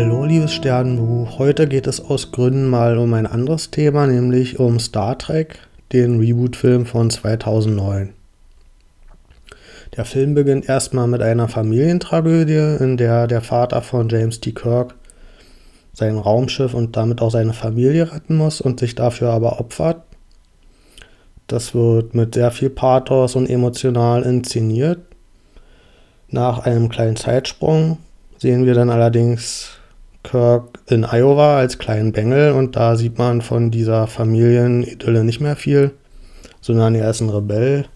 Hallo, liebes Sternenbuch. Heute geht es aus Gründen mal um ein anderes Thema, nämlich um Star Trek, den Reboot-Film von 2009. Der Film beginnt erstmal mit einer Familientragödie, in der der Vater von James T. Kirk sein Raumschiff und damit auch seine Familie retten muss und sich dafür aber opfert. Das wird mit sehr viel Pathos und emotional inszeniert. Nach einem kleinen Zeitsprung sehen wir dann allerdings Kirk in Iowa als kleinen Bengel und da sieht man von dieser Familienidylle nicht mehr viel, sondern er ist ein Rebell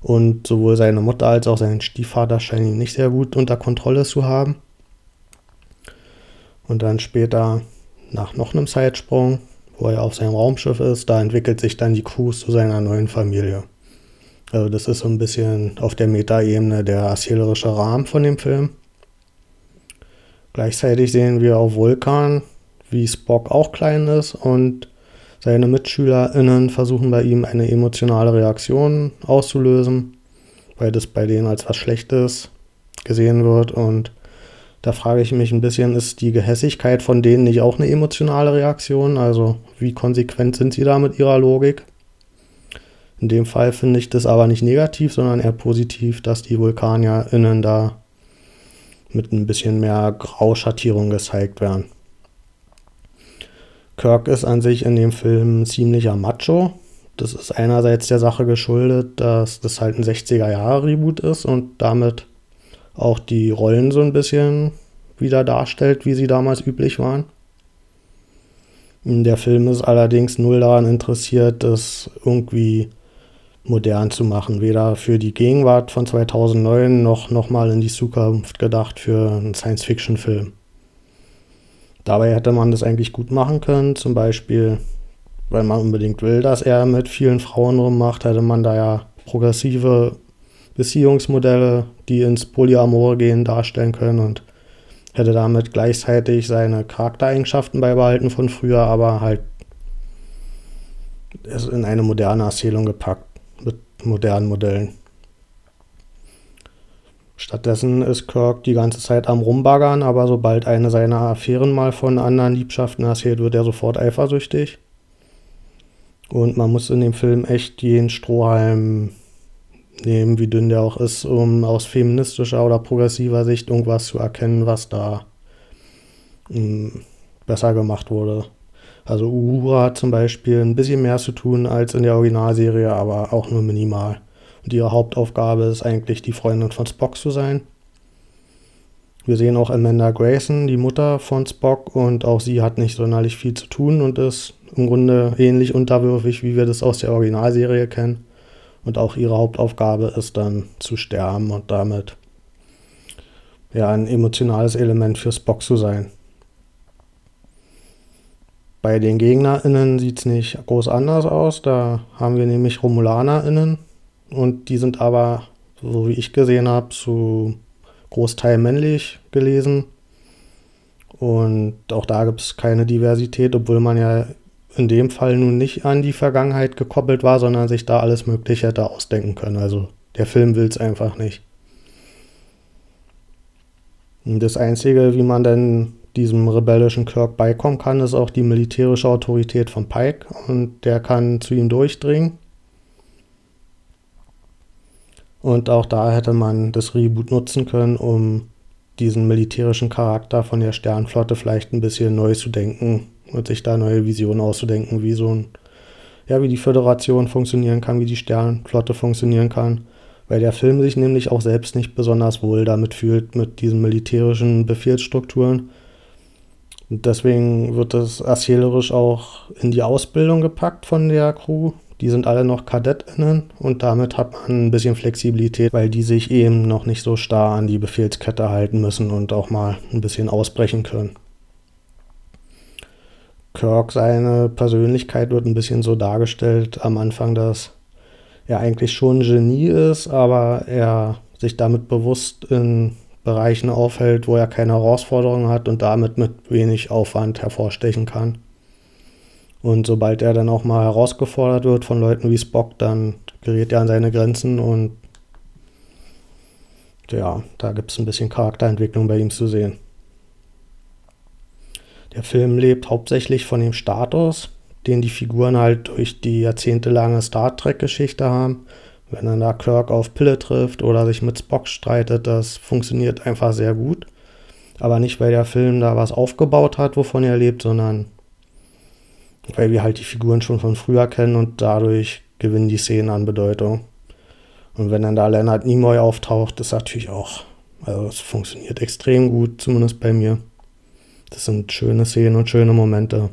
und sowohl seine Mutter als auch sein Stiefvater scheinen ihn nicht sehr gut unter Kontrolle zu haben. Und dann später, nach noch einem Zeitsprung, wo er auf seinem Raumschiff ist, da entwickelt sich dann die Crew zu seiner neuen Familie. Also das ist so ein bisschen auf der Metaebene der erzählerische Rahmen von dem Film. Gleichzeitig sehen wir auf Vulkan, wie Spock auch klein ist und seine MitschülerInnen versuchen bei ihm eine emotionale Reaktion auszulösen, weil das bei denen als was Schlechtes gesehen wird. Und da frage ich mich ein bisschen, ist die Gehässigkeit von denen nicht auch eine emotionale Reaktion? Also wie konsequent sind sie da mit ihrer Logik? In dem Fall finde ich das aber nicht negativ, sondern eher positiv, dass die VulkanierInnen da mit ein bisschen mehr Grauschattierung gezeigt werden. Kirk ist an sich in dem Film ziemlicher Macho. Das ist einerseits der Sache geschuldet, dass das halt ein 60er-Jahre-Reboot ist und damit auch die Rollen so ein bisschen wieder darstellt, wie sie damals üblich waren. Der Film ist allerdings null daran interessiert, das irgendwie modern zu machen. Weder für die Gegenwart von 2009 noch nochmal in die Zukunft gedacht für einen Science-Fiction-Film. Dabei hätte man das eigentlich gut machen können. Zum Beispiel, weil man unbedingt will, dass er mit vielen Frauen rummacht, hätte man da ja progressive Beziehungsmodelle, die ins Polyamore gehen, darstellen können und hätte damit gleichzeitig seine Charaktereigenschaften beibehalten von früher, aber halt es in eine moderne Erzählung gepackt mit modernen Modellen. Stattdessen ist Kirk die ganze Zeit am Rumbaggern, aber sobald eine seiner Affären mal von anderen Liebschaften erzählt, wird er sofort eifersüchtig. Und man muss in dem Film echt jeden Strohhalm nehmen, wie dünn der auch ist, um aus feministischer oder progressiver Sicht irgendwas zu erkennen, was da mh, hm, besser gemacht wurde. Also Uhura hat zum Beispiel ein bisschen mehr zu tun als in der Originalserie, aber auch nur minimal. Und ihre Hauptaufgabe ist eigentlich, die Freundin von Spock zu sein. Wir sehen auch Amanda Grayson, die Mutter von Spock, und auch sie hat nicht sonderlich viel zu tun und ist im Grunde ähnlich unterwürfig, wie wir das aus der Originalserie kennen. Und auch ihre Hauptaufgabe ist dann zu sterben und damit ja ein emotionales Element für Spock zu sein. Bei den GegnerInnen sieht es nicht groß anders aus. Da haben wir nämlich RomulanerInnen und die sind aber, so wie ich gesehen habe, zu Großteil männlich gelesen. Und auch da gibt es keine Diversität, obwohl man ja in dem Fall nun nicht an die Vergangenheit gekoppelt war, sondern sich da alles Mögliche hätte ausdenken können. Also der Film will es einfach nicht. Und das Einzige, wie man dann diesem rebellischen Kirk beikommen kann, ist auch die militärische Autorität von Pike und der kann zu ihm durchdringen. Und auch da hätte man das Reboot nutzen können, um diesen militärischen Charakter von der Sternflotte vielleicht ein bisschen neu zu denken und sich da neue Visionen auszudenken, wie so ein, ja, wie die Föderation funktionieren kann, wie die Sternflotte funktionieren kann. Weil der Film sich nämlich auch selbst nicht besonders wohl damit fühlt, mit diesen militärischen Befehlsstrukturen und deswegen wird das erzählerisch auch in die Ausbildung gepackt von der Crew. Die sind alle noch KadettInnen und damit hat man ein bisschen Flexibilität, weil die sich eben noch nicht so starr an die Befehlskette halten müssen und auch mal ein bisschen ausbrechen können. Kirk, seine Persönlichkeit wird ein bisschen so dargestellt am Anfang, dass er eigentlich schon ein Genie ist, aber er sich damit bewusst in Bereichen aufhält, wo er keine Herausforderungen hat und damit mit wenig Aufwand hervorstechen kann. Und sobald er dann auch mal herausgefordert wird von Leuten wie Spock, dann gerät er an seine Grenzen und ja, da gibt es ein bisschen Charakterentwicklung bei ihm zu sehen. Der Film lebt hauptsächlich von dem Status, den die Figuren halt durch die jahrzehntelange Star Trek-Geschichte haben. Wenn dann da Kirk auf Pille trifft oder sich mit Spock streitet, das funktioniert einfach sehr gut. Aber nicht, weil der Film da was aufgebaut hat, wovon er lebt, sondern weil wir halt die Figuren schon von früher kennen und dadurch gewinnen die Szenen an Bedeutung. Und wenn dann da Leonard Nimoy auftaucht, ist natürlich auch, also es funktioniert extrem gut, zumindest bei mir. Das sind schöne Szenen und schöne Momente.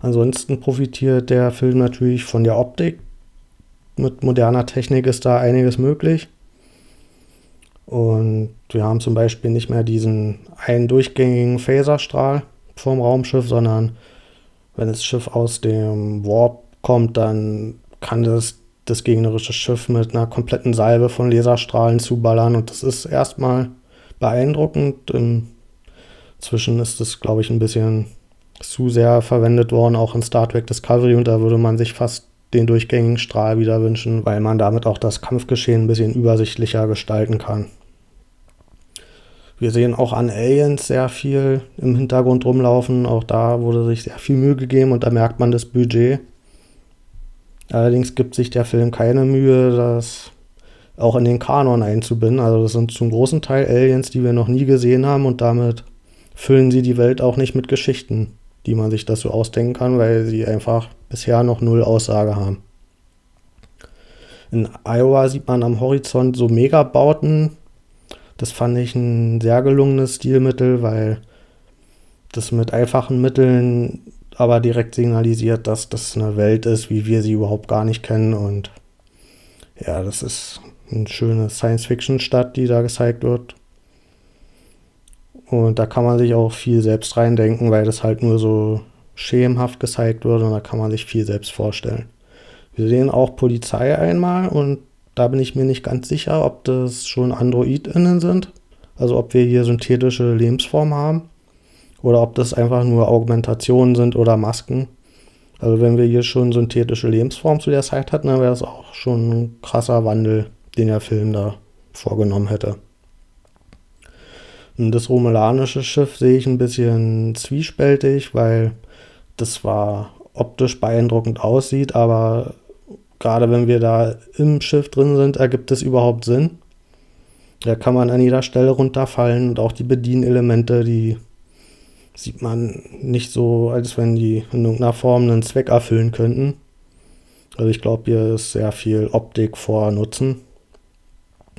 Ansonsten profitiert der Film natürlich von der Optik. Mit moderner Technik ist da einiges möglich. Und wir haben zum Beispiel nicht mehr diesen einen durchgängigen Phaserstrahl vom Raumschiff, sondern wenn das Schiff aus dem Warp kommt, dann kann das, das gegnerische Schiff mit einer kompletten Salve von Laserstrahlen zuballern. Und das ist erstmal beeindruckend. Inzwischen ist das, glaube ich, ein bisschen zu sehr verwendet worden, auch in Star Trek Discovery. Und da würde man sich fast den durchgängigen Strahl wieder wünschen, weil man damit auch das Kampfgeschehen ein bisschen übersichtlicher gestalten kann. Wir sehen auch an Aliens sehr viel im Hintergrund rumlaufen. Auch da wurde sich sehr viel Mühe gegeben und da merkt man das Budget. Allerdings gibt sich der Film keine Mühe, das auch in den Kanon einzubinden. Also das sind zum großen Teil Aliens, die wir noch nie gesehen haben und damit füllen sie die Welt auch nicht mit Geschichten, die man sich das so ausdenken kann, weil sie einfach bisher noch null Aussage haben. In Iowa sieht man am Horizont so Megabauten, das fand ich ein sehr gelungenes Stilmittel, weil das mit einfachen Mitteln aber direkt signalisiert, dass das eine Welt ist, wie wir sie überhaupt gar nicht kennen. Und ja, das ist eine schöne Science-Fiction-Stadt, die da gezeigt wird. Und da kann man sich auch viel selbst reindenken, weil das halt nur so schemenhaft gezeigt wird und da kann man sich viel selbst vorstellen. Wir sehen auch Polizei einmal und da bin ich mir nicht ganz sicher, ob das schon AndroidInnen sind, also ob wir hier synthetische Lebensformen haben oder ob das einfach nur Augmentationen sind oder Masken. Also wenn wir hier schon synthetische Lebensformen zu der Zeit hatten, dann wäre das auch schon ein krasser Wandel, den der Film da vorgenommen hätte. Das romulanische Schiff sehe ich ein bisschen zwiespältig, weil das zwar optisch beeindruckend aussieht, aber gerade wenn wir da im Schiff drin sind, ergibt es überhaupt Sinn. Da kann man an jeder Stelle runterfallen und auch die Bedienelemente, die sieht man nicht so, als wenn die in irgendeiner Form einen Zweck erfüllen könnten. Also ich glaube, hier ist sehr viel Optik vor Nutzen.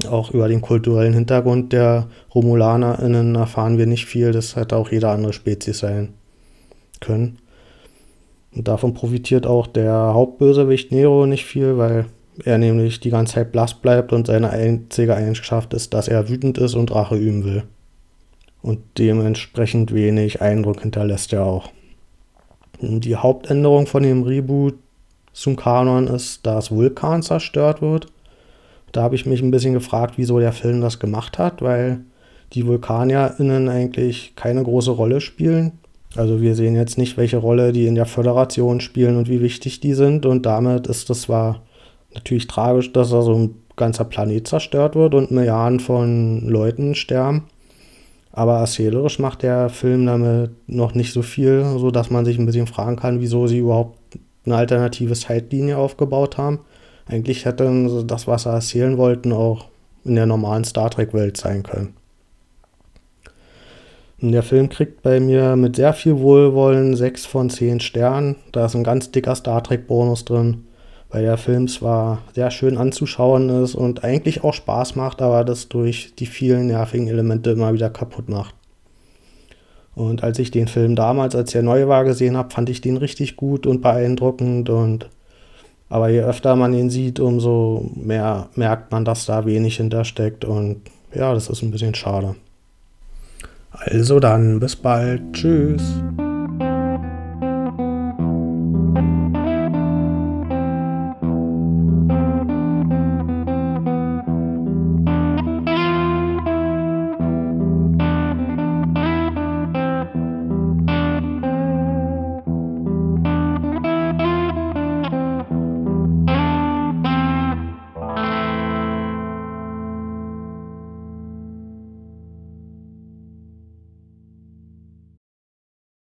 Auch über den kulturellen Hintergrund der RomulanerInnen erfahren wir nicht viel. Das hätte auch jede andere Spezies sein können. Und davon profitiert auch der Hauptbösewicht Nero nicht viel, weil er nämlich die ganze Zeit blass bleibt und seine einzige Eigenschaft ist, dass er wütend ist und Rache üben will. Und dementsprechend wenig Eindruck hinterlässt er auch. Die Hauptänderung von dem Reboot zum Kanon ist, dass Vulkan zerstört wird. Da habe ich mich ein bisschen gefragt, wieso der Film das gemacht hat, weil die VulkanierInnen eigentlich keine große Rolle spielen. Also wir sehen jetzt nicht, welche Rolle die in der Föderation spielen und wie wichtig die sind. Und damit ist es zwar natürlich tragisch, dass da so ein ganzer Planet zerstört wird und Milliarden von Leuten sterben. Aber erzählerisch macht der Film damit noch nicht so viel, sodass man sich ein bisschen fragen kann, wieso sie überhaupt eine alternative Zeitlinie aufgebaut haben. Eigentlich hätte das, was sie erzählen wollten, auch in der normalen Star Trek-Welt sein können. Der Film kriegt bei mir mit sehr viel Wohlwollen 6 von 10 Sternen. Da ist ein ganz dicker Star Trek-Bonus drin, weil der Film zwar sehr schön anzuschauen ist und eigentlich auch Spaß macht, aber das durch die vielen nervigen Elemente immer wieder kaputt macht. Und als ich den Film damals, als er neu war, gesehen habe, fand ich den richtig gut und beeindruckend. Und aber je öfter man ihn sieht, umso mehr merkt man, dass da wenig hintersteckt. Und ja, das ist ein bisschen schade. Also dann, bis bald. Tschüss.